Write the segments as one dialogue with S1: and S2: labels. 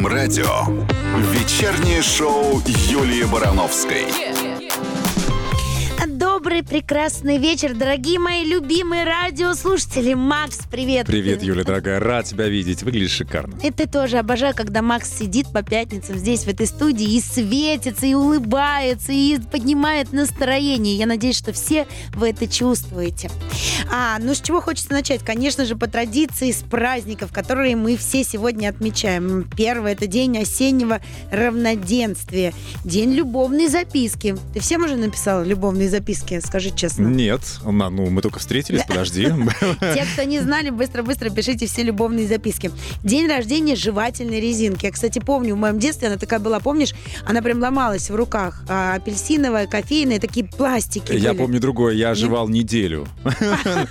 S1: русском радио. Вечернее шоу Юлии Барановской.
S2: Добрый, прекрасный вечер, дорогие мои любимые радиослушатели. Макс, привет.
S3: Привет, Юля, дорогая. Рад тебя видеть. Выглядишь шикарно.
S2: И ты тоже обожаю, когда Макс сидит по пятницам здесь, в этой студии, и светится, и улыбается, и поднимает настроение. Я надеюсь, что все вы это чувствуете. А, ну с чего хочется начать? Конечно же, по традиции с праздников, которые мы все сегодня отмечаем. Первый – это день осеннего равноденствия. День любовной записки. Ты всем уже написала любовные записки? Скажи честно.
S3: Нет, на- ну мы только встретились, подожди.
S2: Те, кто не знали, быстро-быстро пишите все любовные записки. День рождения жевательной резинки. Я, кстати, помню, в моем детстве она такая была, помнишь, она прям ломалась в руках. А, апельсиновая, кофейная, такие пластики
S3: Я
S2: были.
S3: помню другое, я оживал неделю.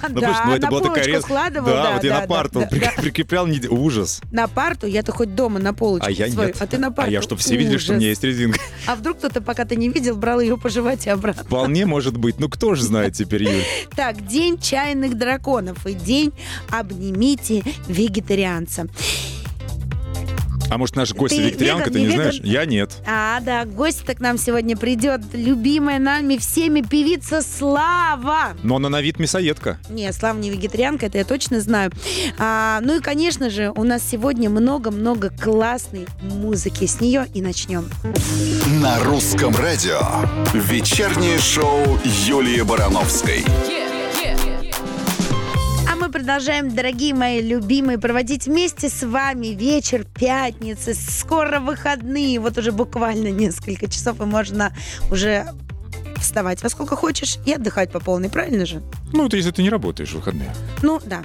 S3: Ну,
S2: Да,
S3: ну,
S2: на полочку складывал,
S3: Да, вот я на парту прикреплял. Ужас.
S2: На парту, я-то хоть дома на полочку
S3: А я нет.
S2: а ты на парту.
S3: А я что, все видели, что у меня есть резинка?
S2: А вдруг кто-то, пока ты не видел, брал ее пожевать и обратно.
S3: Вполне может быть. Ну кто же знает теперь, Юль?
S2: Так, день чайных драконов и день обнимите вегетарианца.
S3: А может, наша гостья
S2: Ты
S3: вегетарианка, ты
S2: не
S3: не знаешь? Я нет.
S2: А, да, гость-то к нам сегодня придет. Любимая нами всеми певица Слава.
S3: Но она на вид мясоедка.
S2: Не, Слава не вегетарианка, это я точно знаю. А, ну и, конечно же, у нас сегодня много-много классной музыки. С нее и начнем.
S1: На русском радио. Вечернее шоу Юлии Барановской.
S2: А мы продолжаем, дорогие мои любимые, проводить вместе с вами вечер пятницы. Скоро выходные. Вот уже буквально несколько часов, и можно уже вставать во сколько хочешь и отдыхать по полной, правильно же?
S3: Ну, это если ты не работаешь в выходные.
S2: Ну, да.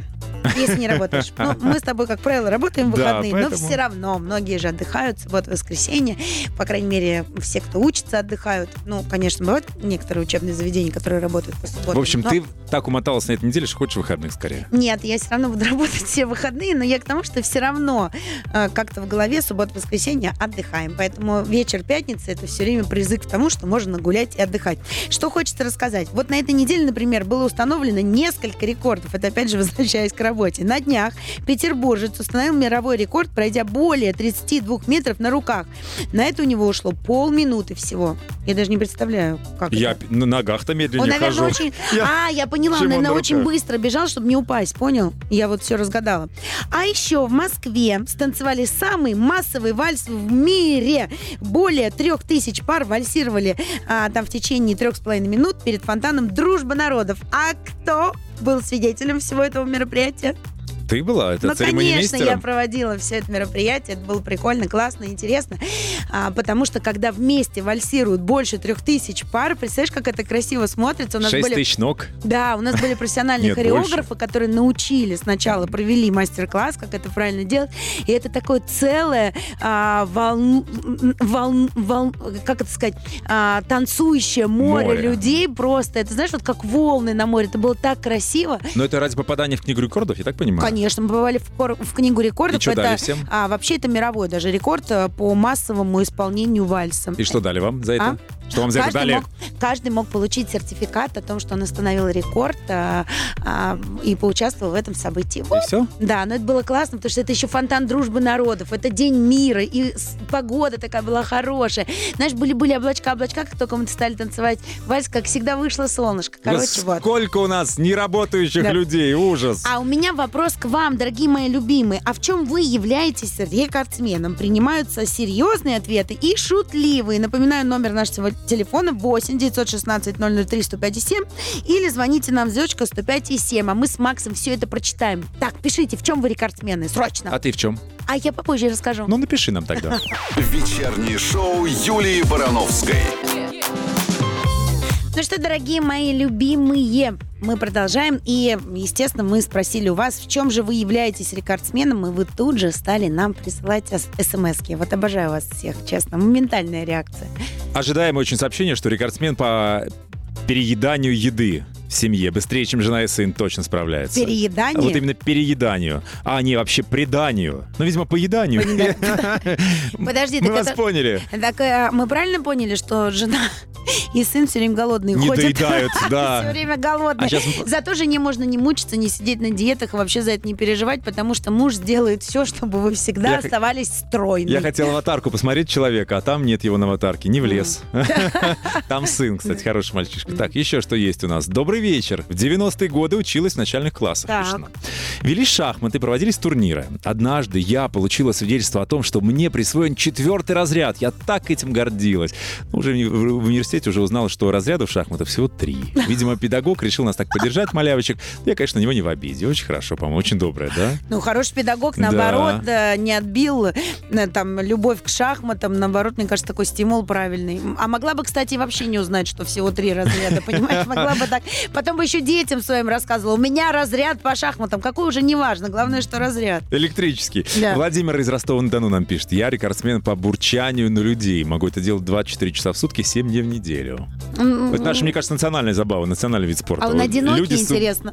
S2: Если не работаешь. Ну, мы с тобой, как правило, работаем в
S3: Да,
S2: выходные, но все равно многие же отдыхают, вот воскресенье. По крайней мере, все, кто учится, отдыхают. Ну, конечно, бывают некоторые учебные заведения, которые работают по субботам.
S3: В общем,
S2: но-
S3: ты так умоталась на этой неделе, что хочешь выходных скорее.
S2: Нет, я все равно буду работать все выходные, но я к тому, что все равно э, как-то в голове суббота-воскресенье отдыхаем. Поэтому вечер пятницы это все время призыв к тому, что можно гулять и отдыхать. Что хочется рассказать? Вот на этой неделе, например, было установлено несколько рекордов. Это опять же возвращаясь к работе. На днях петербуржец установил мировой рекорд, пройдя более 32 метров на руках. На это у него ушло полминуты всего. Я даже не представляю, как
S3: Я
S2: это.
S3: на ногах-то медленнее
S2: Он, наверное,
S3: хожу.
S2: очень...
S3: Я-
S2: А, я поняла, он, наверное,
S3: на
S2: очень быстро бежал, чтобы не упасть, понял? Я вот все разгадала. А еще в Москве станцевали самый массовый вальс в мире. Более трех тысяч пар вальсировали а, там в течение трех с половиной минут перед фонтаном «Дружба народов». А кто был свидетелем всего этого мероприятия?
S3: Ты была? Это
S2: ну, конечно, я проводила все это мероприятие. Это было прикольно, классно, интересно. А, потому что, когда вместе вальсируют больше трех тысяч пар, представляешь, как это красиво смотрится? У нас
S3: Шесть
S2: были
S3: тысяч ног.
S2: да, у нас были профессиональные
S3: Нет,
S2: хореографы, которые научили сначала, провели мастер-класс, как это правильно делать. И это такое целое а, волн, волн, волн- как это сказать, а, танцующее море,
S3: Море.
S2: людей просто. Это знаешь, вот как волны на море. Это было так красиво.
S3: Но это ради попадания в книгу рекордов, я так понимаю?
S2: Конечно, мы попали в, кор- в книгу рекордов.
S3: И что
S2: это,
S3: дали всем?
S2: а, вообще это мировой даже рекорд а, по массовому исполнению вальса.
S3: И что дали вам за это?
S2: А?
S3: Что вам за это
S2: Каждый
S3: дали?
S2: мог, каждый мог получить сертификат о том, что он установил рекорд а, а, и поучаствовал в этом событии.
S3: И
S2: Вот.
S3: все?
S2: Да, но это было классно, потому что это еще фонтан дружбы народов, это день мира, и погода такая была хорошая. Знаешь, были-были облачка-облачка, как только мы стали танцевать вальс, как всегда вышло солнышко. Короче, вот.
S3: Сколько у нас неработающих
S2: Да.
S3: людей, ужас.
S2: А у меня вопрос к вам, дорогие мои любимые. А в чем вы являетесь рекордсменом? Принимаются серьезные ответы и шутливые. Напоминаю, номер нашего телефона 8 916 003 105,7 или звоните нам звездочка 105,7, а мы с Максом все это прочитаем. Так, пишите, в чем вы рекордсмены, срочно.
S3: А ты в чем?
S2: А я попозже расскажу.
S3: Ну, напиши нам тогда.
S1: Вечернее шоу Юлии Барановской.
S2: Ну что, дорогие мои любимые, мы продолжаем. И, естественно, мы спросили у вас, в чем же вы являетесь рекордсменом, и вы тут же стали нам присылать смс -ки. Вот обожаю вас всех, честно. Моментальная реакция.
S3: Ожидаем очень сообщение, что рекордсмен по перееданию еды в семье быстрее, чем жена и сын точно справляется.
S2: Переедание?
S3: Вот именно перееданию, а не вообще преданию. Ну, видимо, поеданию.
S2: Подожди,
S3: Мы вас поняли.
S2: Так э, мы правильно поняли, что жена И сын все время голодный
S3: Не
S2: ходит.
S3: доедают, да.
S2: Все время голодный.
S3: А мы-
S2: Зато жене можно не мучиться, не сидеть на диетах и вообще за это не переживать, потому что муж сделает все, чтобы вы всегда
S3: Я
S2: оставались стройными.
S3: Я хотел аватарку посмотреть человека, а там нет его на аватарке. Не влез. Там сын, кстати, хороший мальчишка. Так, еще что есть у нас. Добрый вечер. В 90-е годы училась в начальных классах. Велись шахматы, проводились турниры. Однажды я получила свидетельство о том, что мне присвоен четвертый разряд. Я так этим гордилась. Ну, Уже в в университете уже узнала, что разрядов шахматов всего три. Видимо, педагог решил нас так поддержать, малявочек. Я, конечно, на него не в обиде. Очень хорошо, по-моему, очень доброе, да?
S2: Ну, хороший педагог,
S3: Да.
S2: наоборот, э, не отбил э, там любовь к шахматам. Наоборот, мне кажется, такой стимул правильный. А могла бы, кстати, вообще не узнать, что всего три разряда, понимаешь? Могла бы так. Потом бы еще детям своим рассказывала. У меня разряд по шахматам. Какой уже не важно. Главное, что разряд.
S3: Электрический.
S2: Да.
S3: Владимир из Ростова-на-Дону нам пишет. Я рекордсмен по бурчанию на людей. Могу это делать 24 часа в сутки, 7 дней в неделю.
S2: М,
S3: Это наша, мне кажется, национальная забава, национальный вид спорта.
S2: А он
S3: Вот
S2: одинокий,
S3: люди с-
S2: интересно.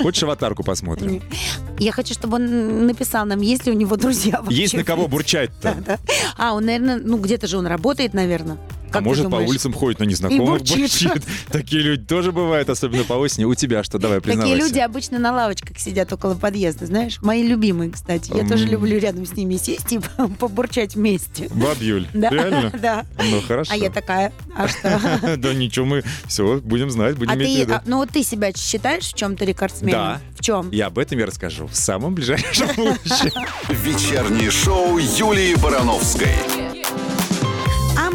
S3: Хочешь аватарку посмотрим?
S2: Я хочу, чтобы он написал нам, есть ли у него друзья вообще.
S3: Есть на кого бурчать-то.
S2: А, он, наверное, ну где-то же он работает, наверное.
S3: А
S2: Как ты
S3: может, по
S2: думаешь?
S3: улицам ходит на незнакомых
S2: бурчит.
S3: бурчит. Такие люди тоже бывают, особенно по осени. У тебя что? Давай, признавайся.
S2: Такие люди обычно на лавочках сидят около подъезда, знаешь? Мои любимые, кстати. Я тоже люблю рядом с ними сесть и побурчать вместе.
S3: Бабьюль.
S2: Да,
S3: Реально?
S2: да.
S3: Ну, хорошо.
S2: А я такая, а что?
S3: Да ничего, мы все будем знать, будем
S2: А
S3: иметь в виду.
S2: а, ну вот ты себя считаешь в чем-то рекордсменом?
S3: Да.
S2: В чем?
S3: И об этом я расскажу в самом ближайшем будущем.
S1: Вечернее шоу Юлии Барановской.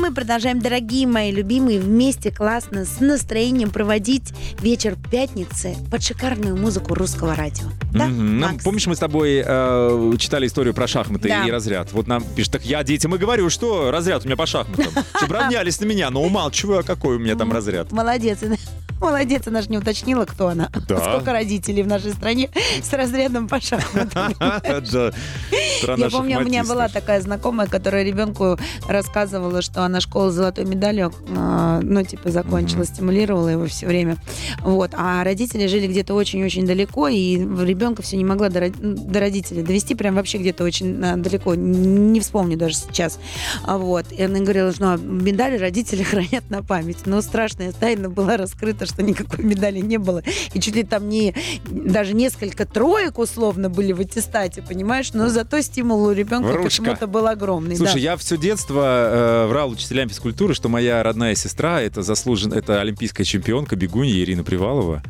S2: Мы продолжаем, дорогие мои любимые, вместе классно, с настроением проводить вечер пятницы под шикарную музыку русского радио. Да.
S3: Нам-
S2: Макс?
S3: помнишь, мы с тобой э, читали историю про шахматы
S2: Да.
S3: и разряд? Вот нам пишет, так я детям и говорю, что разряд у меня по шахматам. Чтобы равнялись на меня, но умалчиваю, а какой у меня там разряд.
S2: Молодец. Молодец, она же не уточнила, кто она.
S3: Да.
S2: Сколько родителей в нашей стране с разрядом по шахматам.
S3: Да.
S2: Я помню, у меня была такая знакомая, которая ребенку рассказывала, что она школу с золотой медалью, э, ну, типа, закончила, стимулировала его все время. Вот. А родители жили где-то очень-очень далеко, и ребенка все не могла до, до родителей довести, прям вообще где-то очень э, далеко. Не вспомню даже сейчас. А Вот. И она говорила, что ну, а медали родители хранят на память. Но страшная тайна была раскрыта, что никакой медали не было. И чуть ли там не даже несколько троек условно были в аттестате, понимаешь? Но зато стимул у ребенка почему-то был огромный.
S3: Слушай,
S2: да.
S3: я все детство э, врал учителям физкультуры, что моя родная сестра это заслужен, это олимпийская чемпионка бегунья Ирина Привалова.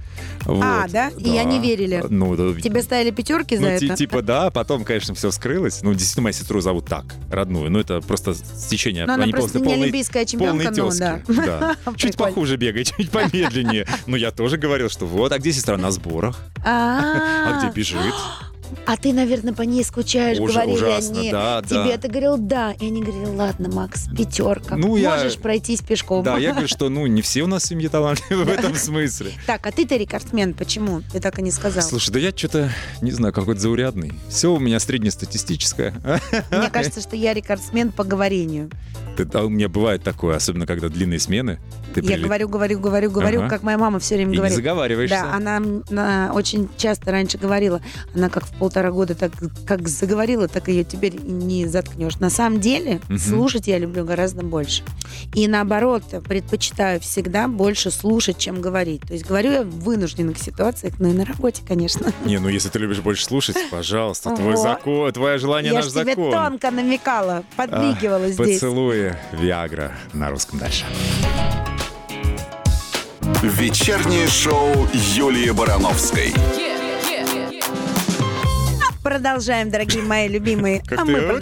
S2: А,
S3: Вот.
S2: да? И они верили?
S3: Ну, да,
S2: Тебе ставили пятерки за
S3: ну,
S2: это?
S3: типа, да, потом, конечно, все вскрылось. Ну, действительно, мою сестру зовут так, родную. Ну, это просто стечение.
S2: Но она
S3: Они
S2: просто не
S3: полные-
S2: олимпийская чемпионка, ну
S3: тезки.
S2: да.
S3: Да. Чуть похуже бегает, чуть помедленнее. Но я тоже говорил, что вот, а где сестра на сборах? А
S2: А,
S3: где бежит?
S2: а ты, наверное, по ней скучаешь,
S3: Уж-
S2: говорили
S3: ужасно,
S2: они.
S3: да,
S2: Тебе
S3: да.
S2: ты говорил да. И они говорили, ладно, Макс, пятерка.
S3: Ну, я-
S2: Можешь пройтись пешком.
S3: Да, я говорю, что, ну, не все у нас в семье талантливы в этом смысле.
S2: Так, а ты-то рекордсмен, почему? Ты так и не сказал.
S3: Слушай, да я что-то, не знаю, какой-то заурядный. Все у меня среднестатистическое.
S2: Мне кажется, что я рекордсмен по говорению.
S3: Это- а у меня бывает такое, особенно когда длинные смены. Ты
S2: Я
S3: прилет-
S2: говорю, говорю, говорю, говорю,
S3: Ага.
S2: как моя мама все время
S3: и не
S2: говорит.
S3: заговариваешься.
S2: Да, она, она очень часто раньше говорила, она как в полтора года так как заговорила, так ее теперь не заткнешь. На самом деле
S3: Мгм.
S2: слушать я люблю гораздо больше. И наоборот, предпочитаю всегда больше слушать, чем говорить. То есть говорю я в вынужденных ситуациях, ну и на работе, конечно.
S3: Не, ну если ты любишь больше слушать, пожалуйста, твой закон, твое желание
S2: я
S3: наш
S2: ж тебе
S3: закон.
S2: тонко намекала, подмигивала
S3: А,
S2: здесь.
S3: Поцелуи Виагра на русском дальше.
S1: Вечернее шоу Юлии Барановской.
S2: Продолжаем, дорогие мои любимые. А мы
S3: вот?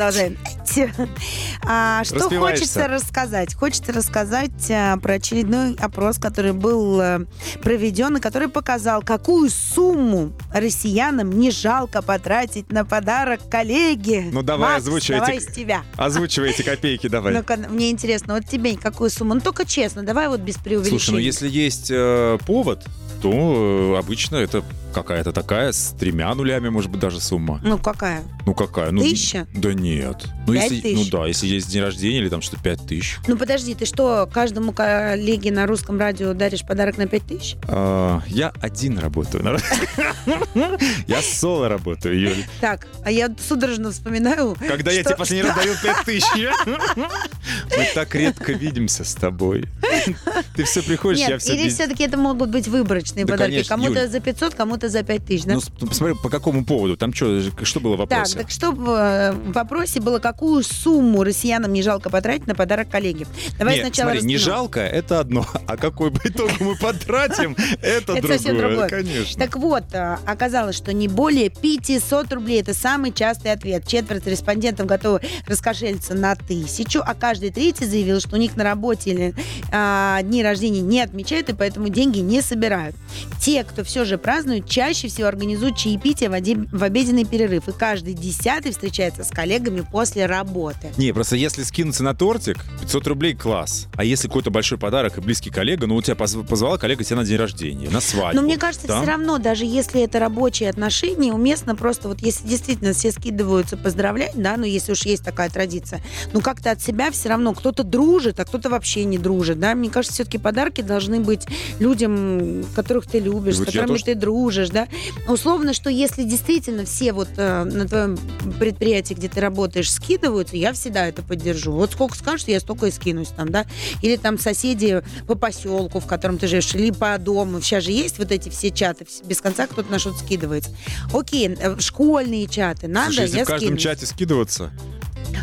S2: Продолжаем. А, что хочется рассказать? Хочется рассказать а, про очередной опрос, который был а, проведен, и который показал, какую сумму россиянам не жалко потратить на подарок коллеге.
S3: Ну, давай,
S2: Макс,
S3: озвучивай
S2: давай
S3: эти-
S2: с тебя.
S3: Озвучивай эти копейки давай.
S2: Ну-ка, мне интересно, вот тебе какую сумму? Ну, только честно, давай вот без преувеличения.
S3: Слушай, ну если есть э, повод, то э, обычно это какая-то такая с тремя нулями, может быть, даже сумма.
S2: Ну, какая?
S3: Ну какая? Ну,
S2: Тысяча?
S3: Да нет. Ну, если,
S2: тысяч?
S3: ну да, если есть день рождения или там что-то пять тысяч.
S2: Ну, подожди, ты что, каждому коллеге на русском радио даришь подарок на пять тысяч?
S3: А, я один работаю. народ. Я соло работаю, Юль.
S2: Так, а я судорожно вспоминаю.
S3: Когда я
S2: что-
S3: тебе последний раз дарил пять тысяч. Мы так редко видимся с тобой. Ты все приходишь, я все...
S2: или все-таки это могут быть выборочные
S3: Да,
S2: подарки. Кому-то за 500, кому-то за 5000, да?
S3: Ну, ну, посмотри, по какому поводу? Там что, что было в
S2: Так,
S3: вопросе?
S2: так что в, э, в вопросе было, какую сумму россиянам не жалко потратить на подарок коллеге? Давай
S3: Нет,
S2: сначала
S3: смотри, не жалко, это одно. А какой по итогу мы потратим, это
S2: совсем другое.
S3: Конечно.
S2: Так вот, а, оказалось, что не более 500 рублей. Это самый частый ответ. Четверть респондентов готовы раскошелиться на тысячу, а каждый третий заявил, что у них на работе или а, дни рождения не отмечают, и поэтому деньги не собирают. Те, кто все же празднует, чаще всего организуют чаепитие в, оде- в обеденный перерыв, и каждый десятый встречается с коллегами после работы.
S3: Не, просто если скинуться на тортик, 500 рублей класс. А если какой-то большой подарок и близкий коллега, ну, у тебя позв- позвала коллега тебя на день рождения, на свадьбу.
S2: Но мне кажется,
S3: да?
S2: все равно, даже если это рабочие отношения, уместно просто, вот если действительно все скидываются поздравлять, да, ну если уж есть такая традиция, ну как-то от себя все равно кто-то дружит, а кто-то вообще не дружит, да. Мне кажется, все-таки подарки должны быть людям, которых ты любишь,
S3: Вот
S2: с которыми
S3: тоже-
S2: ты дружишь, да. Условно, что если действительно все вот э, на твоем предприятии, где ты работаешь, скидываются, я всегда это поддержу. Вот сколько скажешь, я столько и скинусь там, да. Или там соседи по поселку, в котором ты живешь, или по дому. Сейчас же есть вот эти все чаты, без конца кто-то на что-то скидывается. Окей, э, школьные чаты, надо,
S3: Слушай, если
S2: я
S3: в каждом
S2: скинусь.
S3: чате скидываться,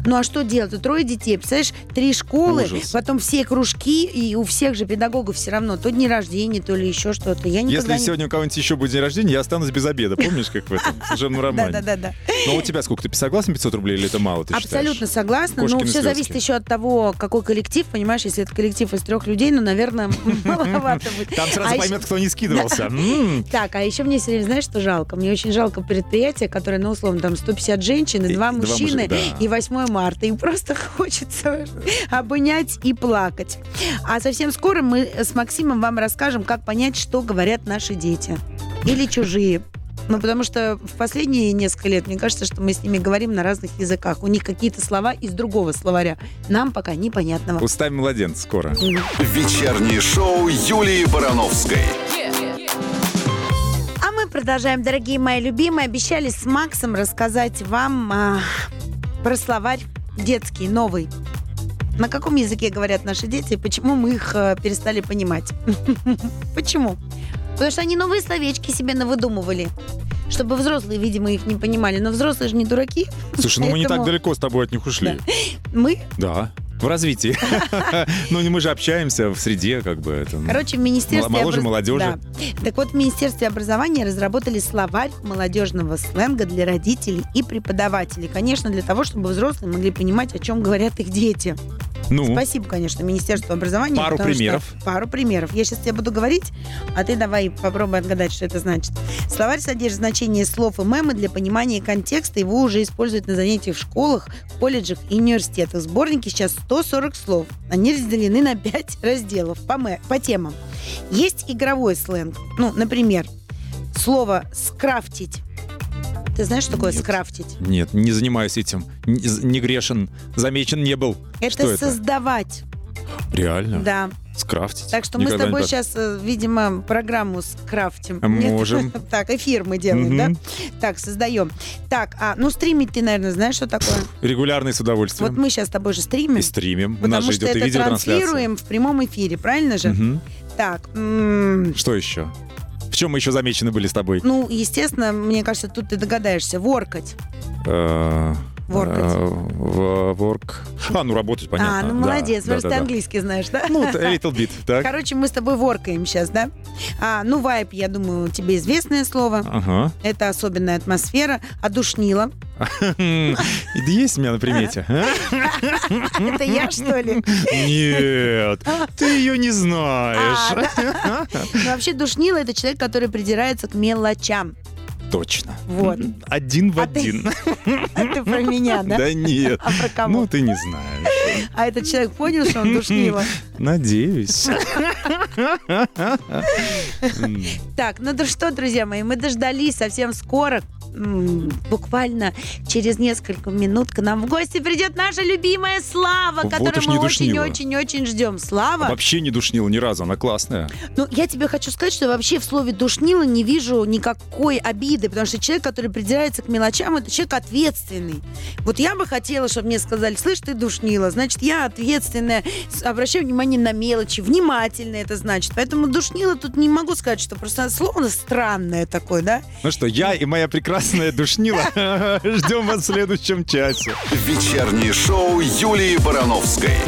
S2: Ну а что делать? У трое детей, представляешь, три школы,
S3: Ужас.
S2: потом все кружки, и у всех же педагогов все равно то дни рождения, то ли еще что-то. Я
S3: если
S2: не...
S3: сегодня у кого-нибудь еще будет день рождения, я останусь без обеда. Помнишь, как в этом служебном романе?
S2: Да-да-да.
S3: Ну, а у тебя сколько? Ты согласен 500 рублей или это мало, ты
S2: Абсолютно
S3: считаешь?
S2: согласна.
S3: Кошкины
S2: но все
S3: слезки.
S2: зависит еще от того, какой коллектив, понимаешь, если это коллектив из трех людей, ну, наверное, маловато будет.
S3: Там сразу
S2: А еще-
S3: поймет, кто не скидывался.
S2: Так, а еще мне все время, знаешь, что жалко? Мне очень жалко предприятие, которое, ну, условно, там 150 женщин и два мужчины, и 8 марта. И просто хочется обнять и плакать. А совсем скоро мы с Максимом вам расскажем, как понять, что говорят наши дети. Или чужие. Ну, потому что в последние несколько лет, мне кажется, что мы с ними говорим на разных языках. У них какие-то слова из другого словаря. Нам пока непонятного.
S3: Устами младенца скоро.
S1: Вечернее шоу Юлии Барановской.
S2: А мы продолжаем, дорогие мои любимые. Обещали с Максом рассказать вам а, про словарь детский, новый. На каком языке говорят наши дети и почему мы их а, перестали понимать? Почему? Потому что они новые словечки себе навыдумывали. Чтобы взрослые, видимо, их не понимали. Но взрослые же не дураки.
S3: Слушай, ну мы не так далеко с тобой от них ушли.
S2: Мы,
S3: Да. В развитии. Ну, не мы же общаемся в среде, как бы это.
S2: короче, в Министерстве...
S3: Моложе молодежи.
S2: Да. Так вот, в Министерстве образования разработали словарь молодежного сленга для родителей и преподавателей. Конечно, для того, чтобы взрослые могли понимать, о чем говорят их дети.
S3: Ну,
S2: Спасибо, конечно, Министерству образования.
S3: Пару
S2: потому что-
S3: примеров.
S2: Пару примеров. Я сейчас тебе буду говорить, а ты давай попробуй отгадать, что это значит. Словарь содержит значение слов и мемы для понимания контекста. Его уже используют на занятиях в школах, колледжах и университетах. Сборники сейчас 140 слов. Они разделены на 5 разделов по, ме- по темам. Есть игровой сленг. Ну, например, слово «скрафтить». Ты знаешь, что такое
S3: Нет.
S2: «скрафтить»?
S3: нет, не занимаюсь этим. Не, не грешен, замечен не был.
S2: Это
S3: Что это?
S2: создавать.
S3: Реально?
S2: Да.
S3: Скрафтить?
S2: Так что мы с
S3: Никогда
S2: тобой сейчас, э, видимо, программу скрафтим.
S3: А
S2: Нет?
S3: можем.
S2: Так, эфир мы делаем, да?
S3: Мгм.
S2: Так, создаем. Так, а, ну стримить ты, наверное, знаешь, что такое?
S3: Регулярно и с удовольствием.
S2: Вот мы сейчас с тобой же стримим.
S3: И стримим. У нас
S2: Потому
S3: же
S2: что
S3: идет и
S2: это транслируем в прямом эфире, правильно же?
S3: Мгм.
S2: Так, м,
S3: Что еще? В чем мы еще замечены были с тобой?
S2: ну, естественно, мне кажется, тут ты догадаешься. Воркать. Воркать.
S3: э, в-. А, ну работать, понятно.
S2: а, ну молодец,
S3: да,
S2: просто
S3: да,
S2: ты
S3: да.
S2: английский знаешь, да?
S3: Ну, т- little bit, так.
S2: Короче, мы с тобой воркаем сейчас, да? А, ну, вайп, я думаю, тебе известное слово.
S3: Ага.
S2: Это особенная атмосфера. Одушнила.
S3: Есть у меня на примете? а?
S2: Это я, что ли?
S3: Нет, ты ее не
S2: А,
S3: знаешь.
S2: Ну, вообще, душнила – это человек, который придирается к мелочам.
S3: Точно.
S2: Вот.
S3: Один в
S2: А ты-
S3: один.
S2: А ты про меня, да?
S3: Да нет.
S2: А про кого?
S3: Ну, ты не знаешь.
S2: А этот человек понял, что он душнила?
S3: Надеюсь.
S2: Так, ну да что, друзья мои, мы дождались совсем скоро буквально через несколько минут к нам в гости придет наша любимая Слава,
S3: Вот
S2: которую мы очень-очень-очень ждем. Слава,
S3: Вообще не душнила ни разу, она классная.
S2: ну, я тебе хочу сказать, что вообще в слове «душнила» не вижу никакой обиды, потому что человек, который придирается к мелочам, это человек ответственный. Вот я бы хотела, чтобы мне сказали, слышь, ты душнила, значит, я ответственная, обращаю внимание на мелочи, внимательно это значит. Поэтому душнила тут не могу сказать, что просто слово странное такое, да?
S3: Ну что, я и моя прекрасная душнила ждем вас в следующем часе.
S1: Вечернее шоу Юлии Барановской.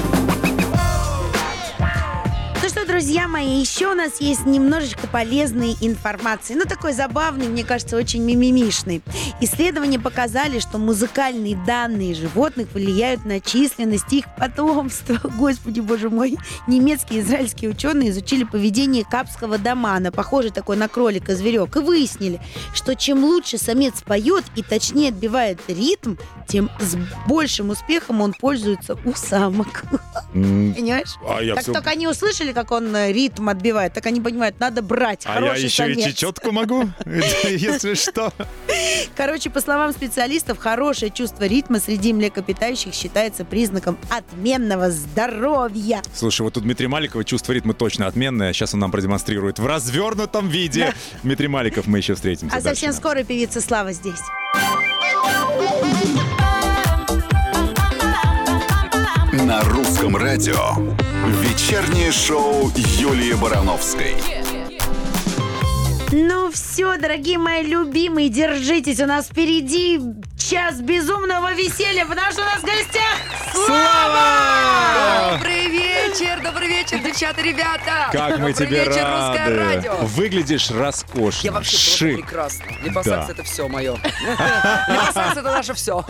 S2: Что, друзья мои, еще у нас есть немножечко полезной информации. Ну, такой забавный, мне кажется, очень мимимишный. Исследования показали, что музыкальные данные животных влияют на численность их потомства. Господи, боже мой. Немецкие и израильские ученые изучили поведение капского домана, похожий такой на кролика зверек, и выяснили, что чем лучше самец поет и точнее отбивает ритм, тем с большим успехом он пользуется у самок. Понимаешь?
S3: А я
S2: как
S3: всё-
S2: только они услышали, как он э, ритм отбивает, так они понимают, надо брать
S3: А я еще и
S2: самец.
S3: чечетку могу, если что.
S2: Короче, по словам специалистов, хорошее чувство ритма среди млекопитающих считается признаком отменного здоровья.
S3: Слушай, вот тут Дмитрий Маликова чувство ритма точно отменное. Сейчас он нам продемонстрирует в развернутом виде. Дмитрий Маликов, мы еще встретимся.
S2: А совсем скоро певица Слава здесь.
S1: На русском радио. Вечернее шоу Юлии Барановской.
S2: Ну все, дорогие мои любимые, держитесь. У нас впереди час безумного веселья, потому что у нас в гостях
S3: Слава!
S4: Добрый вечер, добрый вечер, девчата, ребята!
S3: Как мы
S4: добрый
S3: тебе
S4: вечер, русское
S3: рады!
S4: радио!
S3: Выглядишь роскошно.
S4: Я вообще просто
S3: Шик.
S4: прекрасно. Липосакс
S3: Да.
S4: это все мое. Липосакс это наше все.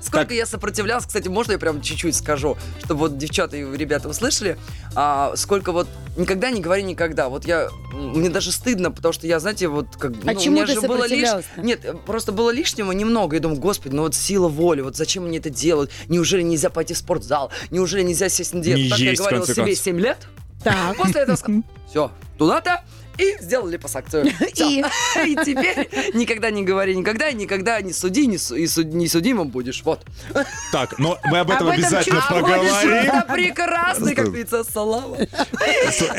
S4: Сколько
S3: так-
S4: я сопротивлялся, кстати, можно я прям чуть-чуть скажу, чтобы вот девчата и ребята услышали, а, сколько вот никогда не говори никогда. Вот я мне даже стыдно, потому что я, знаете, вот как
S2: А
S4: ну,
S2: чему
S4: у меня
S2: ты
S4: же было лишь
S2: сопротивлялся-то?
S4: нет, просто было лишнего немного. Я думаю, господи, ну вот сила воли, вот зачем мне это делать? Неужели нельзя пойти в спортзал? Неужели нельзя сесть на диету?
S3: Не
S4: так я
S3: есть, в
S4: говорила
S3: конце
S4: себе
S3: концов.
S4: 7 лет.
S2: Так.
S4: После этого сказал, все, туда-то, и сделал липосакцию. Всё.
S2: И?
S4: И теперь никогда не говори никогда, никогда не суди, не, су- и суд- не судимым будешь. Вот.
S3: Так, но мы об этом
S2: Об этом
S3: обязательно
S2: чуть
S3: поговорим.
S4: просто прекрасный, как певица Салава.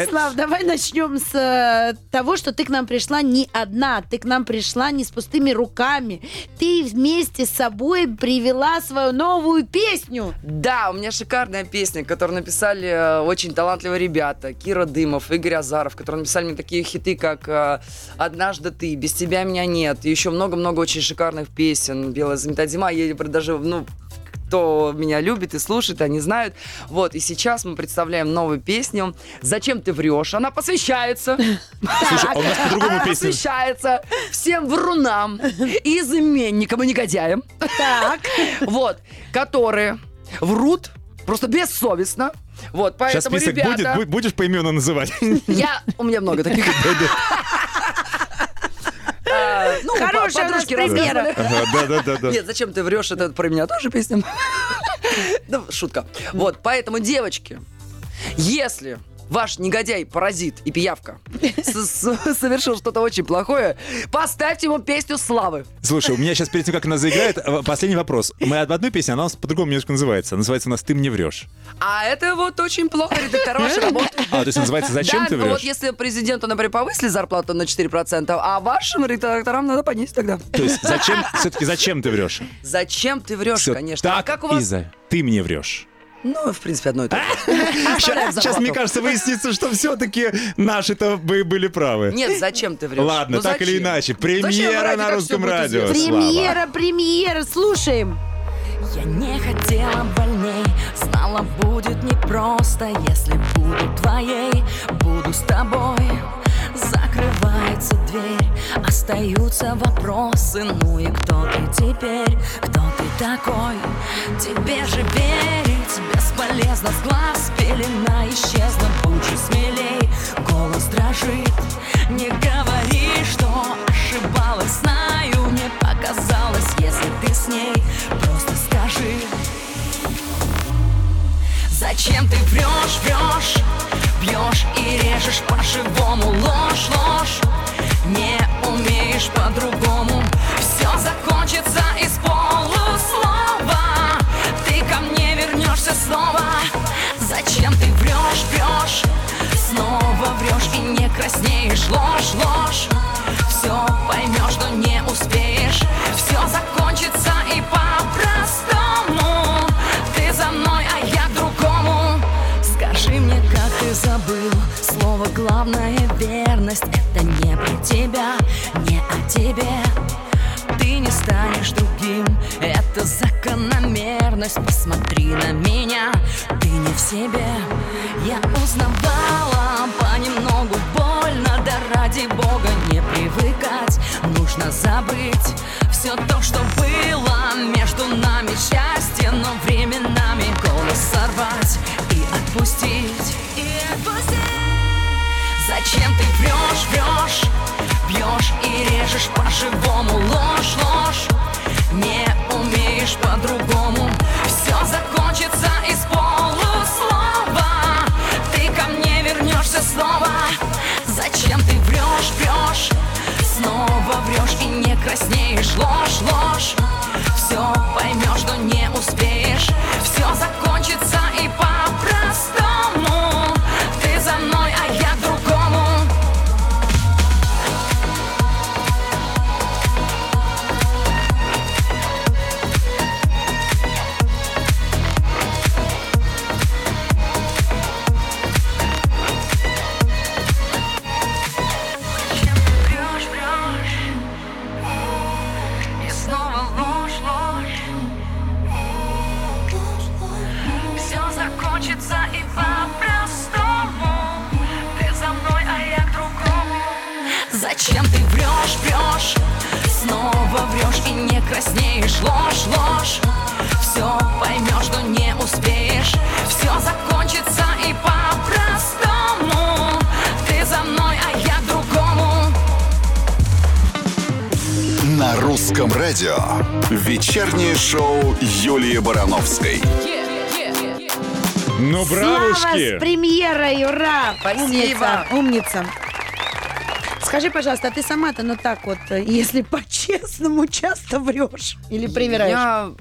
S2: Слав, давай начнем с э, того, что ты к нам пришла не одна, ты к нам пришла не с пустыми руками. Ты вместе с собой привела свою новую песню.
S4: Да, у меня шикарная песня, которую написали э, очень талантливые ребята. Кира Дымов, Игорь Азаров, которые написали мне такие хиты, как э, «Однажды ты», «Без тебя меня нет». И еще много-много очень шикарных песен. «Белая заметать зима». Я даже, ну, кто меня любит и слушает, они знают. Вот, и сейчас мы представляем новую песню «Зачем ты врешь?». Она посвящается
S3: Слушай, а у нас по-другому
S4: она
S3: песня.
S4: посвящается всем врунам, изменникам и негодяям,
S2: Так.
S4: вот, которые врут просто бессовестно. Вот,
S3: Сейчас
S4: поэтому,
S3: список
S4: ребята,
S3: будет, бу- будешь поименно называть?
S4: я, у меня много таких. А, Ну,
S2: Хорошая
S4: подружки
S2: примера.
S4: рассказывали.
S3: Да-да-да.
S4: Нет, зачем ты врешь? Это про меня тоже песня. Ну, шутка. Вот, поэтому, девочки, если ваш негодяй, паразит и пиявка совершил что-то очень плохое, поставьте ему песню славы.
S3: Слушай, у меня сейчас перед тем, как она заиграет, э, последний вопрос. Мы об одной песне, она у нас по-другому немножко называется. Называется у нас «Ты мне врешь».
S4: А это вот очень плохо, редактор ваша работа.
S3: А, то есть называется «Зачем
S4: да,
S3: ты
S4: ну вот
S3: врешь?»
S4: если президенту, например, повысили зарплату на 4%, а вашим редакторам надо поднять тогда.
S3: То есть зачем, все-таки зачем ты врешь?
S4: Зачем ты врешь, конечно.
S3: так
S4: а как у вас?
S3: из-за «Ты мне врешь».
S4: Ну, в принципе, одно и то же.
S3: Сейчас, мне кажется, выяснится, что все-таки наши-то бы были правы.
S4: Нет, зачем ты врешь?
S3: Ладно,
S4: Ну,
S3: так или
S4: зачем?
S3: иначе.
S4: Зачем
S3: Премьера
S4: врать,
S3: на
S4: как
S3: русском
S4: будет
S3: радио.
S4: известно?
S3: Слава.
S2: Премьера, премьера, слушаем.
S5: Я не хотела больней, знала будет непросто, если буду твоей, буду с тобой. Закрывается дверь, остаются вопросы, ну и кто ты теперь, кто ты такой? Тебе же верить бесполезно, с глаз пелена исчезла, же смелей, голос дрожит, не говори, что ошибалась, знаю, не показалось, если ты с ней, просто скажи. Зачем ты врешь, врешь, бьешь и режешь по-живому. Ложь, ложь, не умеешь по-другому. Все закончится из полуслова. Ты ко мне вернешься снова. Зачем ты врешь, врешь, снова врешь и не краснеешь. Ложь, ложь, все поймешь, но не успеешь. Забыть все то, что было Между нами счастье Но временами голос сорвать И отпустить. И отпустить. Зачем ты врешь, врешь, бьешь и режешь по-живому ложь, краснеешь Ложь, ложь
S2: Слава с премьерой, ура!
S4: Спасибо.
S2: Умница, умница. Скажи, пожалуйста, а ты сама-то, ну так вот, э, если по-честному, часто врешь или привираешь?
S4: Я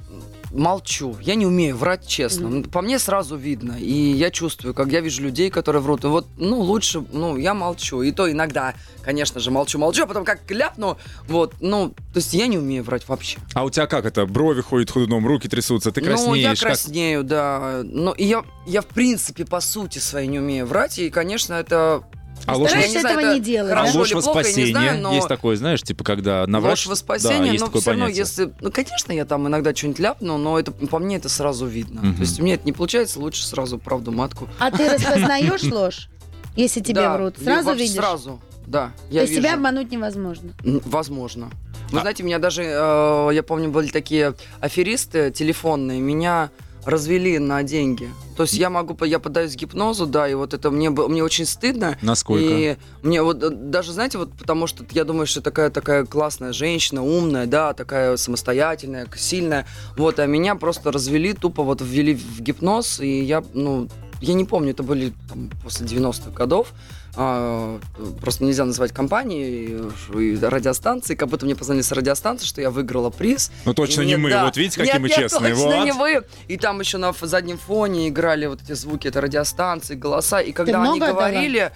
S4: молчу. Я не умею врать честно. По мне сразу видно. И я чувствую, как я вижу людей, которые врут. И вот, ну, лучше, ну, я молчу. И то иногда, конечно же, молчу-молчу, а потом как ляпну. Вот, ну, то есть я не умею врать вообще.
S3: А у тебя как это? Брови ходят ходуном, руки трясутся, ты
S4: Ну, я
S3: краснеешь. как-
S4: краснею, да. Но и я, я, в принципе, по сути своей не умею врать. И, конечно, это...
S3: А ложь,
S2: Стараешься этого
S4: это
S2: не делать,
S3: а ложь во спасение.
S4: знаю, но-
S3: Есть такое, знаешь, типа, когда наврать.
S4: Ложь во спасение,
S3: да, есть
S4: но
S3: такое
S4: все равно,
S3: понятие.
S4: если... Ну, конечно, я там иногда что-нибудь ляпну, но это по мне это сразу видно.
S3: Мгм.
S4: То есть мне это не получается, лучше сразу правду матку.
S2: А ты распознаешь ложь, если тебе врут? Сразу видишь?
S4: Сразу, да.
S2: То есть
S4: вижу.
S2: себя обмануть невозможно.
S4: Возможно. Вы
S3: А-
S4: знаете, меня даже, э, я помню, были такие аферисты телефонные, меня развели на деньги. То есть я могу, я поддаюсь гипнозу, да, и вот это мне, мне очень стыдно.
S3: Насколько?
S4: И мне вот э, даже, знаете, вот потому что я думаю, что такая такая классная женщина, умная, да, такая самостоятельная, сильная. Вот, а меня просто развели, тупо вот ввели в гипноз, и я, ну, я не помню, это были там, после 90-х годов. А, просто нельзя называть компании и, и радиостанции, как будто мне позвонили с радиостанции, что я выиграла приз.
S3: Ну точно не мы.
S4: да.
S3: Вот видите, какие
S4: Нет,
S3: мы
S4: нет,
S3: честные.
S4: точно
S3: Вот.
S4: не вы. И там еще на заднем фоне играли вот эти звуки, это радиостанции, голоса. И когда они
S2: много отдала?
S4: говорили,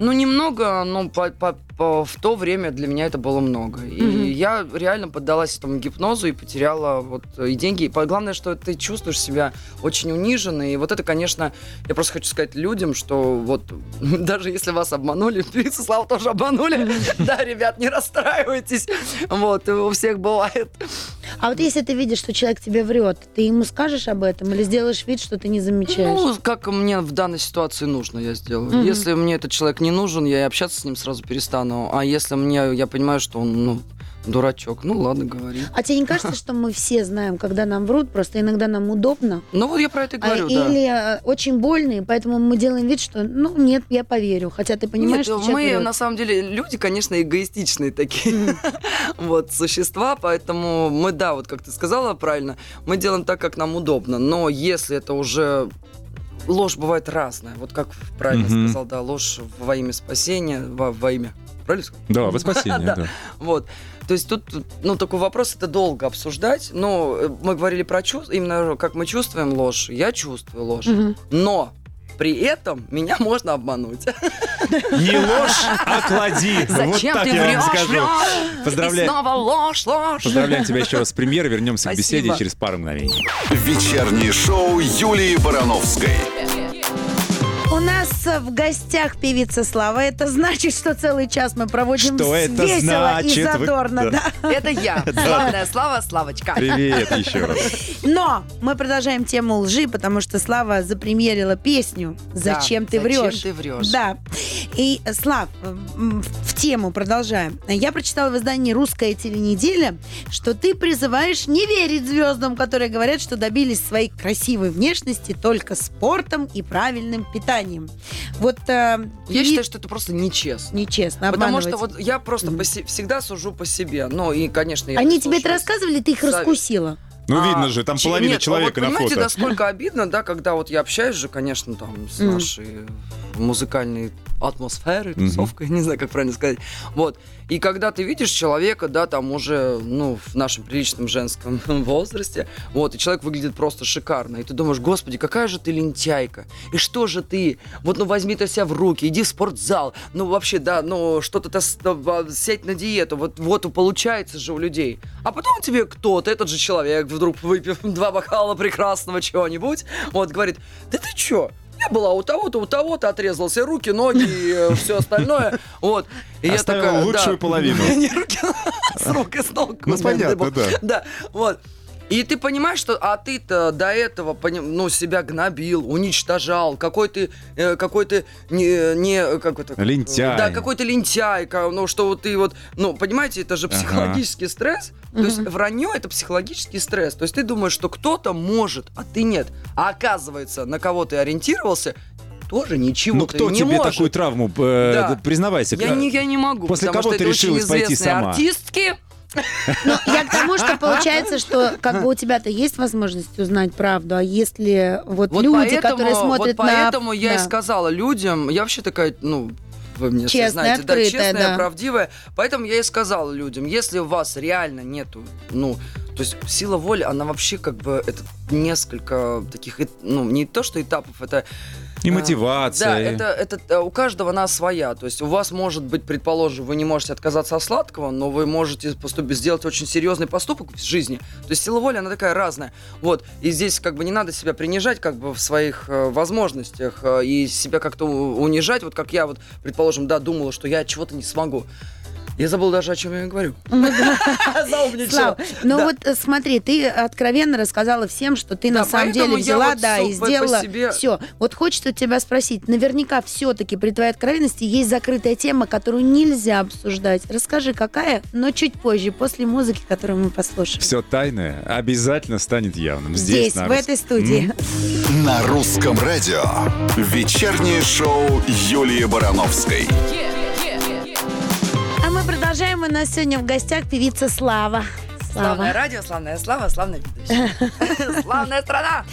S4: ну немного, но по- по- по- в то время для меня это было много. И
S2: Мгм.
S4: Я реально поддалась этому гипнозу и потеряла вот и деньги. И главное, что ты чувствуешь себя очень униженной. И вот это, конечно, я просто хочу сказать людям, что вот даже если вас обманули, певицу Славу тоже обманули, да, ребят, не расстраивайтесь. Вот, у всех бывает.
S2: А вот если ты видишь, что человек тебе врет, ты ему скажешь об этом или сделаешь вид, что ты не замечаешь?
S4: Ну, как мне в данной ситуации нужно, я сделаю. Если мне этот человек не нужен, я и общаться с ним сразу перестану. А если мне, я понимаю, что он, ну, дурачок, ну ладно, говори.
S2: А тебе не кажется, что мы все знаем, когда нам врут, просто иногда нам удобно?
S4: Ну, вот я про это и
S2: А,
S4: говорю, да.
S2: или э, очень больно, и поэтому мы делаем вид, что, ну, нет, я поверю. Хотя ты понимаешь,
S4: Нет,
S2: что
S4: мы на самом деле люди, конечно, эгоистичные такие вот существа, поэтому мы, да, вот как ты сказала правильно, мы делаем так, как нам удобно. Но если это уже ложь бывает разная, вот как правильно
S3: Мгм.
S4: сказал, да, ложь во имя спасения, во, во имя, правильно сказал?
S3: Да, во спасение,
S4: Да.
S3: да.
S4: Вот. То есть тут, ну, такой вопрос, это долго обсуждать, но э, мы говорили про чувство, именно как мы чувствуем ложь, я чувствую ложь,
S2: Мгм.
S4: но при этом меня можно обмануть.
S3: Не ложь, а клади. вот
S4: Зачем
S3: так
S4: ты
S3: я вам
S4: врешь,
S3: скажу.
S4: врешь? И
S3: Поздравляю.
S4: снова ложь, ложь.
S3: Поздравляем тебя еще раз с премьерой. Вернемся к беседе
S4: Спасибо.
S3: через пару мгновений.
S1: Вечернее шоу Юлии Барановской.
S2: Нас в гостях певица Слава. Это значит, что целый час мы проводим
S3: Что это
S2: весело и
S3: значит? Вы-
S2: задорно.
S3: да.
S2: да.
S4: Это я. Славная Слава, Славочка.
S3: Привет еще раз.
S2: Но мы продолжаем тему лжи, потому что Слава запремьерила песню «Зачем
S4: Да,
S2: ты
S4: «Зачем
S2: врешь?».
S4: ты врешь?
S2: Да. И, Слав, в тему продолжаем. Я прочитала в издании «Русская теленеделя», что ты призываешь не верить звездам, которые говорят, что добились своей красивой внешности только спортом и правильным питанием. Вот э,
S4: Я
S2: певи-
S4: считаю, что это просто нечестно.
S2: нечестно
S4: Потому что вот я просто по се- всегда сужу по себе. Ну и, конечно, я
S2: Они тебе это рассказывали, ты их
S4: Совесть.
S2: раскусила.
S3: Ну,
S4: А,
S3: видно же, там половина
S4: нет, а
S3: человека
S4: вот
S3: на
S4: понимаете,
S3: фото.
S4: насколько обидно, да, когда вот я общаюсь же, конечно, там, с
S2: Мгм.
S4: нашей музыкальной атмосферой, тусовкой, не знаю, как правильно сказать. Вот. И когда ты видишь человека, да, там уже, ну, в нашем приличном женском возрасте, вот, и человек выглядит просто шикарно, и ты думаешь, господи, какая же ты лентяйка, и что же ты, вот, ну, возьми ты себя в руки, иди в спортзал, ну, вообще, да, ну, что-то то а, сядь на диету, вот, вот получается же у людей. А потом тебе кто-то, этот же человек, вдруг выпив два бокала прекрасного чего-нибудь, вот, говорит, да ты чё, я была у того-то, у того-то, отрезал себе руки, ноги и все остальное. Вот. И
S3: Оставил
S4: я такая,
S3: лучшую
S4: да.
S3: половину.
S4: Не руки, с рук и с ног.
S3: Ну, понятно, да.
S4: Да, вот. И ты понимаешь, что а ты-то до этого ну, себя гнобил, уничтожал, какой ты, э, какой ты не, не как это,
S3: Лентяй.
S4: Да, какой ты лентяй, ну что вот ты вот, ну понимаете, это же
S3: Ага.
S4: психологический стресс. То есть вранье это психологический стресс. То есть ты думаешь, что кто-то может, а ты нет. А оказывается, на кого ты ориентировался, тоже ничего
S3: Ну, кто
S4: не
S3: тебе
S4: может.
S3: такую травму, э,
S4: Да.
S3: признавайся.
S4: Я не, я не могу,
S3: После
S4: потому
S3: кого
S4: что
S3: ты
S4: это очень
S3: решилась пойти
S4: известные
S3: сама?
S4: артистки.
S2: Ну, я к тому, что получается, что как бы у тебя-то есть возможность узнать правду, а если вот,
S4: Вот
S2: люди,
S4: поэтому,
S2: которые смотрят
S4: вот
S2: на...
S4: поэтому я и
S2: Да.
S4: сказала людям, я вообще такая, ну, вы мне
S2: Честная,
S4: знаете, да,
S2: открытая,
S4: честная,
S2: да.
S4: правдивая. Поэтому я и сказала людям, если у вас реально нету, ну, то есть сила воли, она вообще как бы, это несколько таких, ну, не то, что этапов, это
S3: И мотивация.
S4: Да, это, это э, у каждого она своя. То есть у вас может быть, предположим, вы не можете отказаться от сладкого, но вы можете поступить, сделать очень серьезный поступок в жизни. То есть сила воли, она такая разная. Вот. И здесь как бы не надо себя принижать как бы в своих э, возможностях э, и себя как-то унижать. Вот как я вот, предположим, да, думала, что я чего-то не смогу. Я забыл даже, о чем я говорю. Заумничала.
S2: Слав, ну
S4: Да.
S2: вот э, смотри, ты откровенно рассказала всем, что ты на самом деле взяла, да, и сделала все. Вот хочется у тебя спросить, наверняка все-таки при твоей откровенности есть закрытая тема, которую нельзя обсуждать. Расскажи, какая, но чуть позже, после музыки, которую мы послушаем.
S3: Все тайное обязательно станет явным. Здесь,
S2: в этой студии.
S1: На русском радио. Вечернее шоу Юлии Барановской.
S2: Продолжаем. У нас сегодня в гостях певица Слава.
S4: Славное
S2: Слава.
S4: радио, славная слава, славная ведущая. Славная страна.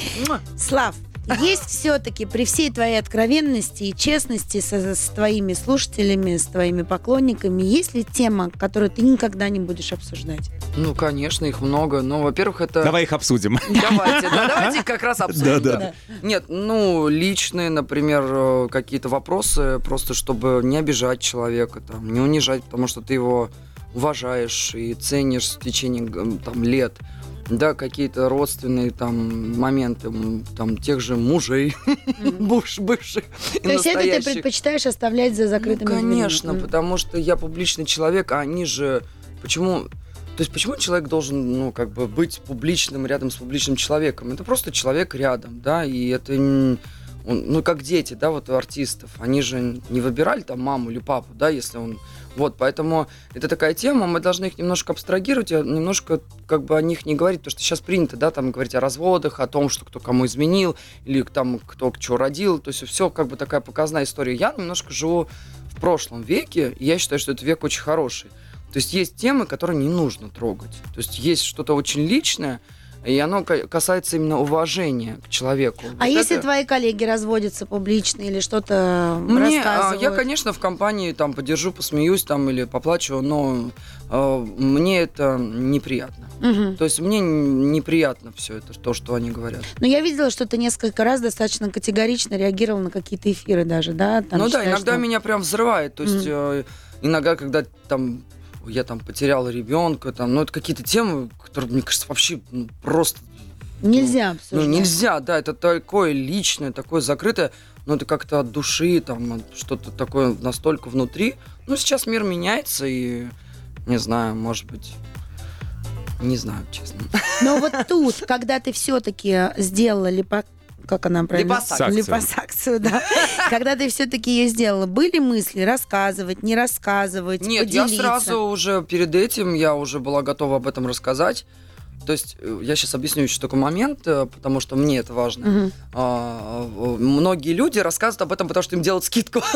S2: Слав, есть все-таки при всей твоей откровенности и честности со- с, твоими слушателями, с твоими поклонниками, есть ли тема, которую ты никогда не будешь обсуждать?
S4: Ну, конечно, их много. Ну, во-первых, это...
S3: Давай их обсудим.
S4: Давайте, да, давайте как раз обсудим.
S3: Да-да.
S4: да. Нет, ну, личные, например, э, какие-то вопросы, просто чтобы не обижать человека, там, не унижать, потому что ты его уважаешь и ценишь в течение там, лет. Да, какие-то родственные там моменты, там, тех же мужей, буш- бывших
S2: То есть это ты предпочитаешь оставлять за закрытыми
S4: Ну, конечно,
S2: М.
S4: потому что я публичный человек, а они же... Почему... То есть почему человек должен, ну, как бы быть публичным рядом с публичным человеком? Это просто человек рядом, да, и это... он- ну, как дети, да, вот у артистов. Они же не выбирали там маму или папу, да, если он... Вот, поэтому это такая тема, мы должны их немножко абстрагировать, немножко как бы о них не говорить, потому что сейчас принято, да, там говорить о разводах, о том, что кто кому изменил, или там кто что родил, то есть все как бы такая показная история. Я немножко живу в прошлом веке, и я считаю, что этот век очень хороший. То есть есть темы, которые не нужно трогать. То есть есть что-то очень личное, И оно ка- касается именно уважения к человеку.
S2: А
S4: Вот
S2: если
S4: это-
S2: твои коллеги разводятся публично или что-то
S4: Мне, а,
S2: рассказывают?
S4: я, конечно, в компании там подержу, посмеюсь там или поплачу, но а, мне это неприятно.
S2: Мгм.
S4: То есть мне неприятно все это, то, что они говорят.
S2: Но я видела, что ты несколько раз достаточно категорично реагировал на какие-то эфиры даже, да? Там
S4: ну да,
S2: считаешь,
S4: иногда
S2: что-
S4: меня прям взрывает. То есть э, иногда, когда там я там потерял ребенка, там, ну это какие-то темы, которые, мне кажется, вообще ну, просто
S2: Нельзя
S4: Ну,
S2: обсуждать.
S4: нельзя, да, это такое личное, такое закрытое, но это как-то от души, там, от что-то такое настолько внутри. Ну, сейчас мир меняется, и, не знаю, может быть, не знаю, честно.
S2: Но вот тут, когда ты все-таки сделала липо... Как она правильно?
S4: Липосакцию.
S2: Липосакцию, да. Когда ты все-таки ее сделала, были мысли рассказывать, не рассказывать,
S4: Нет, я
S2: поделиться?
S4: сразу уже перед этим, я уже была готова об этом рассказать. То есть э, я сейчас объясню еще такой момент, э, потому что мне это важно.
S2: Мгм.
S4: А, многие люди рассказывают об этом, потому что им делают скидку.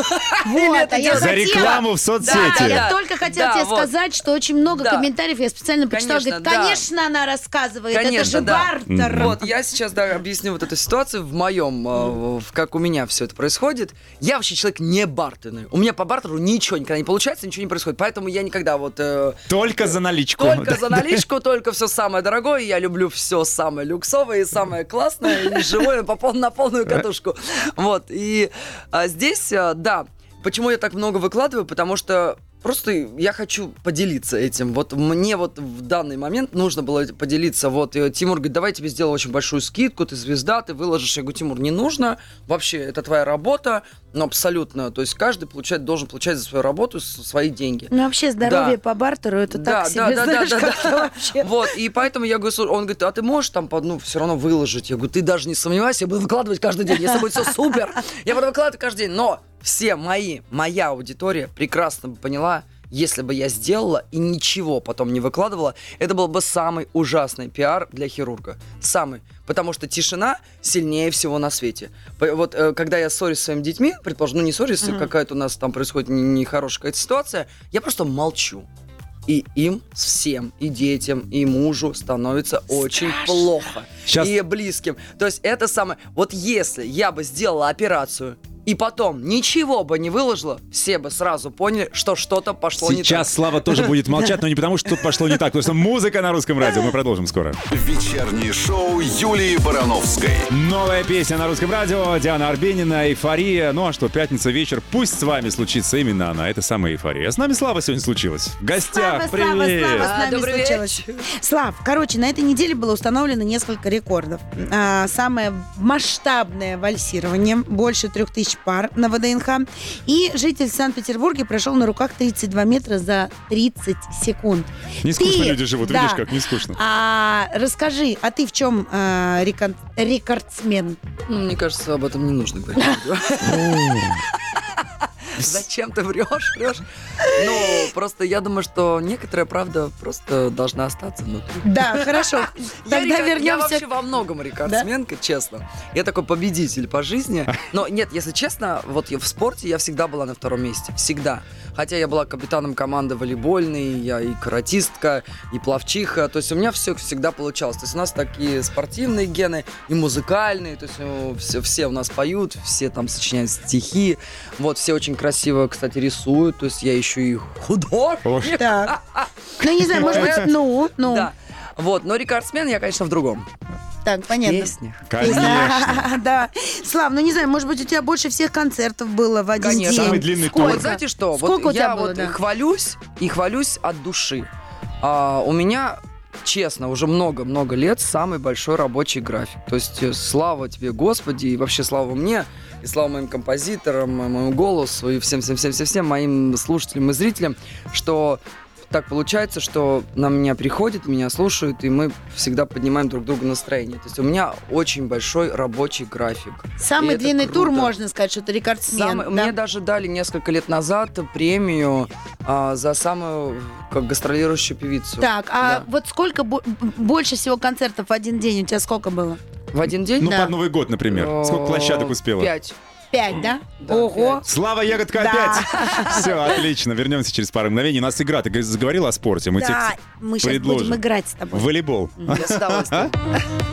S2: Вот,
S4: это
S2: а я
S3: За рекламу в
S2: Да,
S3: соцсети.
S2: я
S4: Да,
S2: только хотела
S4: да,
S2: тебе
S4: вот.
S2: сказать, что очень много
S4: Да.
S2: комментариев я специально почитала.
S4: Конечно,
S2: Говорит,
S4: да.
S2: конечно, она рассказывает, это же
S4: да.
S2: бартер.
S4: Вот, я сейчас да, объясню вот эту ситуацию в моем, э, в- как у меня все это происходит. Я вообще человек не бартерный. У меня по бартеру ничего никогда не получается, ничего не происходит. Поэтому я никогда вот... э,
S3: Только за наличку.
S4: только
S3: Да.
S4: за наличку, только все самое дорогое. Я люблю все самое люксовое и самое классное, и живое на полную катушку. Вот, и а, здесь, а, да, почему я так много выкладываю, потому что Просто я хочу поделиться этим. Вот мне вот в данный момент нужно было поделиться. Вот и Тимур говорит, давай я тебе сделаю очень большую скидку, ты звезда, ты выложишь. Я говорю, Тимур, не нужно. Вообще, это твоя работа. Ну, абсолютно. То есть каждый получает, должен получать за свою работу свои деньги.
S2: Ну, вообще, здоровье
S4: Да.
S2: по бартеру, это
S4: Да,
S2: так себе,
S4: да, да,
S2: знаешь,
S4: да, да, да.
S2: вообще.
S4: Вот, и поэтому я говорю, он говорит, а ты можешь там, ну, все равно выложить? Я говорю, ты даже не сомневайся, я буду выкладывать каждый день, если будет все супер, я буду выкладывать каждый день. Но все мои, моя аудитория прекрасно бы поняла, если бы я сделала и ничего потом не выкладывала, это был бы самый ужасный пиар для хирурга. Самый. Потому что тишина сильнее всего на свете. Вот э, когда я ссорюсь с своими детьми, предположим, ну не ссорюсь, какая-то у нас там происходит не- нехорошая какая-то ситуация, я просто молчу. И им всем, и детям, и мужу становится очень плохо.
S3: Щас-
S4: И близким. То есть это самое... Вот если я бы сделала операцию, и потом ничего бы не выложила, все бы сразу поняли, что что-то пошло не так.
S3: Сейчас Слава тоже будет молчать, но не потому, что тут пошло не так, потому что музыка на русском радио. Мы продолжим скоро.
S1: Вечернее шоу Юлии Барановской.
S3: Новая песня на русском радио. Диана Арбенина, «Эйфория». Ну а что, пятница вечер. Пусть с вами случится именно она. Это самая эйфория. С нами Слава сегодня случилась. В гостях.
S2: Слава, Слава,
S3: Привет.
S2: Слава, с
S4: А,
S2: нами
S4: добрый
S2: случилось. Слав, короче, на этой неделе было установлено несколько рекордов. А, самое масштабное вальсирование, больше трех тысяч пар на ВДНХ. И житель Санкт-Петербурга прошел на руках 32 метра за 30 секунд.
S3: Не скучно
S2: Ты-
S3: люди живут,
S2: да.
S3: видишь, как не скучно.
S2: А расскажи, а ты в чем а, рекон- рекордсмен?
S4: Ну, мне кажется, об этом не нужно говорить. Зачем ты врешь, врешь? Ну, просто я думаю, что некоторая правда просто должна остаться внутри.
S2: Да, хорошо. Тогда
S4: рекорд- я
S2: вернемся.
S4: вообще во многом рекордсменка, честно. Я такой победитель по жизни. Но нет, если честно, вот в спорте я всегда была на втором месте. Всегда. Хотя я была капитаном команды волейбольной, я и каратистка, и плавчиха. То есть у меня все всегда получалось. То есть у нас такие спортивные гены и музыкальные. То есть э, все, все у нас поют, все там сочиняют стихи. Вот, все очень красиво, кстати, рисуют. То есть я еще и художник.
S2: Так. Ну, не знаю, может быть, ну, ну.
S4: Да. Вот, но рекордсмен я, конечно, в другом.
S2: Так, понятно.
S4: Песнях.
S3: Конечно.
S2: Да. Слав, ну не знаю, может быть, у тебя больше всех концертов было в один
S4: Конечно.
S2: день.
S3: Самый длинный тур.
S2: Сколько?
S4: Вот знаете что?
S2: Сколько
S4: вот
S2: у тебя
S4: я
S2: было,
S4: вот
S2: да?
S4: хвалюсь и хвалюсь от души. А, у меня честно, уже много-много лет самый большой рабочий график. То есть э, слава тебе, Господи, и вообще слава мне, и слава моим композиторам, мо- моему голосу, и всем-всем-всем-всем моим слушателям и зрителям, что так получается, что на меня приходят, меня слушают, и мы всегда поднимаем друг другу настроение. То есть у меня очень большой рабочий график.
S2: Самый длинный тур, можно сказать, что ты рекордсмен.
S4: Самый-
S2: да?
S4: Мне даже дали несколько лет назад премию а, за самую как гастролирующую певицу.
S2: Так, а
S4: Да.
S2: вот сколько бо- больше всего концертов в один день? У тебя сколько было?
S4: В один день?
S3: Ну,
S2: Да.
S3: под Новый год, например. Сколько площадок успела?
S4: Пять.
S2: Пять, да?
S4: Да,
S2: Ого.
S3: Слава Ягодка
S2: Да.
S3: опять! Все, отлично. Вернемся через пару мгновений. У нас игра. Ты заговорила о спорте. Мы
S2: Да,
S3: тебе
S2: мы сейчас
S3: предложим.
S2: будем играть с тобой.
S3: Волейбол.
S4: Я с удовольствием.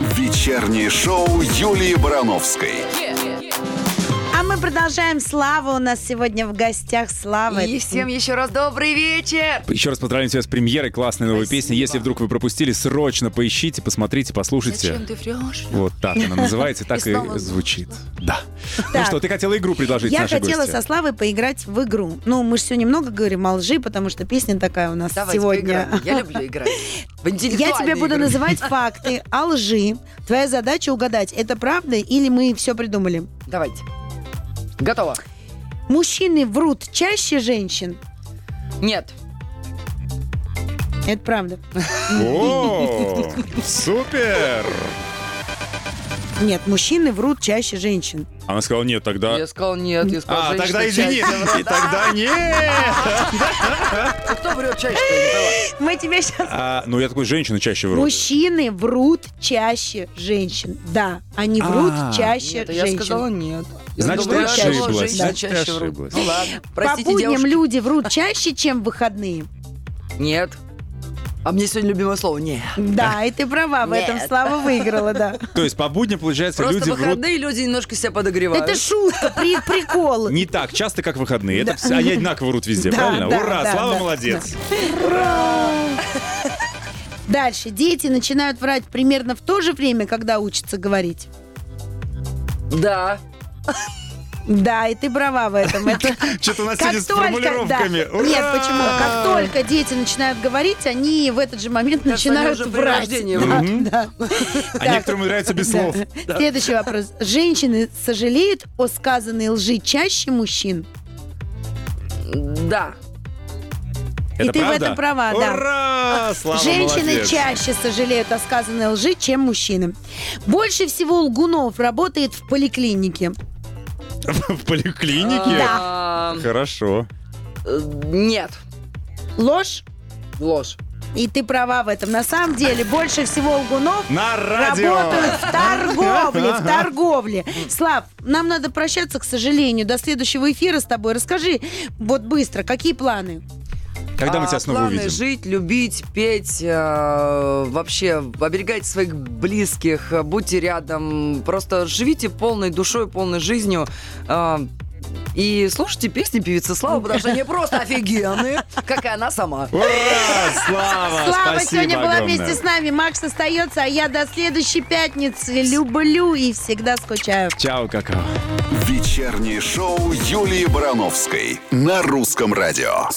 S1: Вечернее шоу Юлии Барановской.
S2: А мы продолжаем. Слава у нас сегодня в гостях. Слава.
S4: И всем еще раз добрый вечер.
S3: Еще раз поздравляем тебя с премьерой классной новой
S4: Спасибо.
S3: песни. Если вдруг вы пропустили, срочно поищите, посмотрите, послушайте.
S4: Зачем ты врешь?
S3: Вот так она называется, так
S4: И
S3: и звучит. Да. Ну
S2: Так.
S3: что, ты хотела игру предложить
S2: Я
S3: нашей
S2: хотела
S3: гости?
S2: со Славой поиграть в игру. Ну, мы же сегодня много говорим о лжи, потому что песня такая у нас
S4: Давайте
S2: сегодня.
S4: поиграем. Я люблю играть. В
S2: Я тебе буду
S4: игры.
S2: называть факты о лжи. Твоя задача угадать, это правда или мы все придумали.
S4: Давайте. Готово.
S2: Мужчины врут чаще женщин.
S4: Нет.
S2: Это правда.
S3: О, супер!
S2: Нет, мужчины врут чаще женщин.
S3: Она сказала, нет, тогда...
S4: Я сказал нет. Я сказал,
S3: А,
S4: женщина
S3: тогда извини.
S4: чаще.
S3: И тогда нет.
S4: А Кто врет чаще?
S2: Мы тебе сейчас...
S3: А, ну, я такой, женщины чаще врут.
S2: Мужчины врут чаще женщин. Да, они врут
S3: А,
S2: чаще
S4: Нет, я
S2: женщин.
S4: сказала нет.
S3: Значит, ты
S4: что
S3: ошиблась. Значит, ты ошиблась.
S4: Ну ладно.
S2: По
S4: Простите,
S2: будням
S4: девушки.
S2: люди врут чаще, чем в выходные.
S4: Нет. А мне сегодня любимое слово нет.
S2: Да, и ты права, в этом. Слава выиграла, да.
S3: То есть по будням, получается,
S4: Просто
S3: люди
S4: в
S3: врут
S4: выходные люди немножко себя подогревают.
S2: Это шутка, при- прикол.
S3: не так часто, как выходные. Это все, они одинаково врут везде,
S2: Да,
S3: правильно?
S2: да,
S3: Ура,
S2: да,
S3: Слава
S2: да,
S3: молодец.
S2: Дальше. Дети начинают врать примерно в то же время, когда учатся говорить.
S4: Да.
S2: Да, и ты права в этом. Это
S3: Что-то у нас
S2: как только, да.
S3: формулировками. Ура!
S2: Нет, почему? Как только дети начинают говорить, они в этот же момент
S4: они
S2: начинают врать. Да,
S3: врут.
S2: да.
S3: А
S2: Так.
S3: некоторым нравится без
S2: Да.
S3: слов.
S2: Следующий вопрос. Женщины сожалеют о сказанной лжи чаще мужчин?
S4: Да.
S2: И ты в этом права, да.
S3: Ура! Слава
S2: Женщины
S3: молодец.
S2: чаще сожалеют о сказанной лжи, чем мужчины. Больше всего лгунов работает в поликлинике.
S3: В поликлинике?
S4: А,
S3: Хорошо.
S4: Нет.
S2: Ложь?
S4: Ложь.
S2: И ты права в этом. На самом деле, больше всего лгунов
S3: На радио!
S2: работают в торговле, в торговле. Слав, нам надо прощаться, к сожалению. До следующего эфира с тобой. Расскажи вот быстро, какие планы?
S3: Когда мы
S4: А,
S3: тебя снова
S4: планы
S3: увидим?
S4: жить, любить, петь, э, вообще оберегайте своих близких, будьте рядом, просто живите полной душой, полной жизнью. э, и слушайте песни певицы Славы, потому что они просто офигенные, как и она сама.
S3: Ура! Слава!
S2: Слава
S3: Спасибо
S2: сегодня была
S3: огромное.
S2: вместе с нами. Макс остается, а я до следующей пятницы люблю и всегда скучаю.
S3: Чао, какао.
S1: Вечернее шоу Юлии Барановской на русском радио.